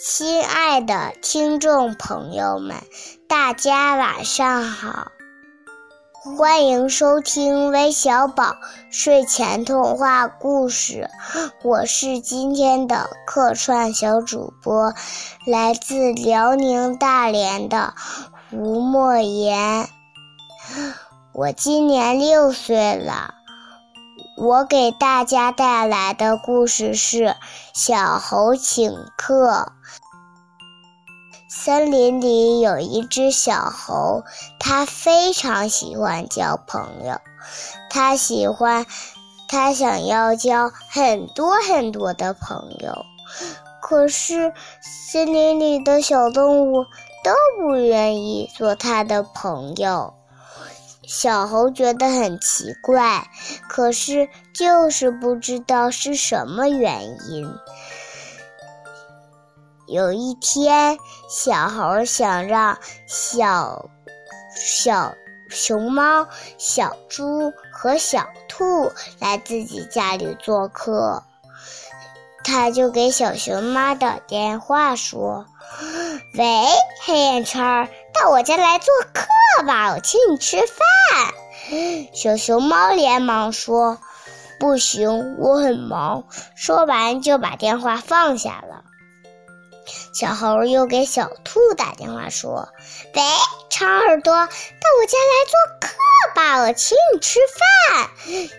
亲爱的听众朋友们，大家晚上好！欢迎收听微小宝睡前童话故事，我是今天的客串小主播，来自辽宁大连的吴莫言。我今年六岁了。我给大家带来的故事是《小猴请客》。森林里有一只小猴，它非常喜欢交朋友，它喜欢，它想要交很多很多的朋友。可是森林里的小动物都不愿意做它的朋友。小猴觉得很奇怪，可是就是不知道是什么原因。有一天，小猴想让小小熊猫、小猪和小兔来自己家里做客，他就给小熊猫打电话说：“喂，黑眼圈，到我家来做客。”爸爸，我请你吃饭。小熊猫连忙说：“不行，我很忙。”说完就把电话放下了。小猴又给小兔打电话说：“喂，长耳朵，到我家来做客吧，我请你吃饭。”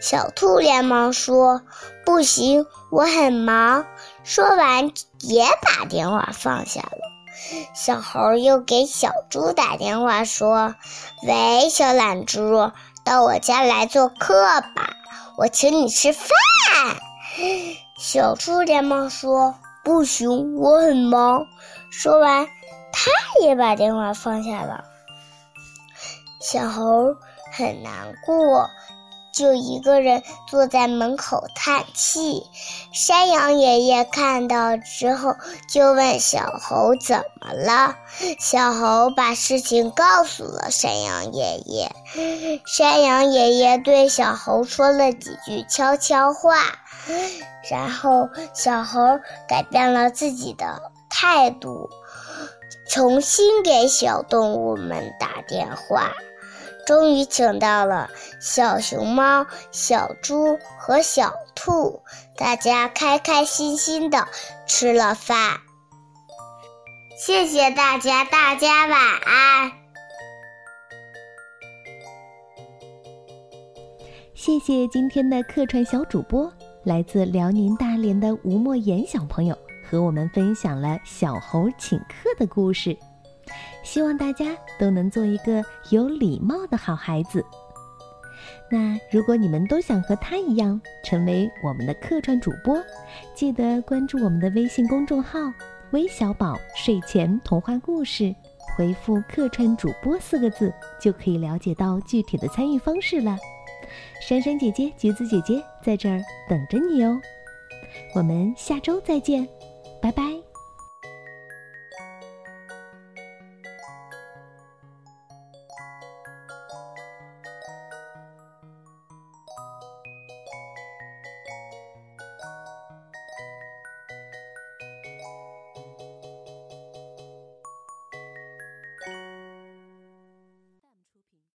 小兔连忙说：“不行，我很忙。”说完也把电话放下了。小猴又给小猪打电话说：“喂，小懒猪，到我家来做客吧，我请你吃饭。”小猪连忙说：“不行，我很忙。”说完，他也把电话放下了。小猴很难过。就一个人坐在门口叹气。山羊爷爷看到之后，就问小猴怎么了。小猴把事情告诉了山羊爷爷。山羊爷爷对小猴说了几句悄悄话，然后小猴改变了自己的态度，重新给小动物们打电话。终于请到了小熊猫、小猪和小兔，大家开开心心的吃了饭。谢谢大家，大家晚安。谢谢今天的客串小主播，来自辽宁大连的吴莫言小朋友，和我们分享了小猴请客的故事。希望大家都能做一个有礼貌的好孩子。那如果你们都想和他一样成为我们的客串主播，记得关注我们的微信公众号“微小宝睡前童话故事”，回复“客串主播”四个字，就可以了解到具体的参与方式了。珊珊姐姐、橘子姐姐在这儿等着你哦。我们下周再见，拜拜。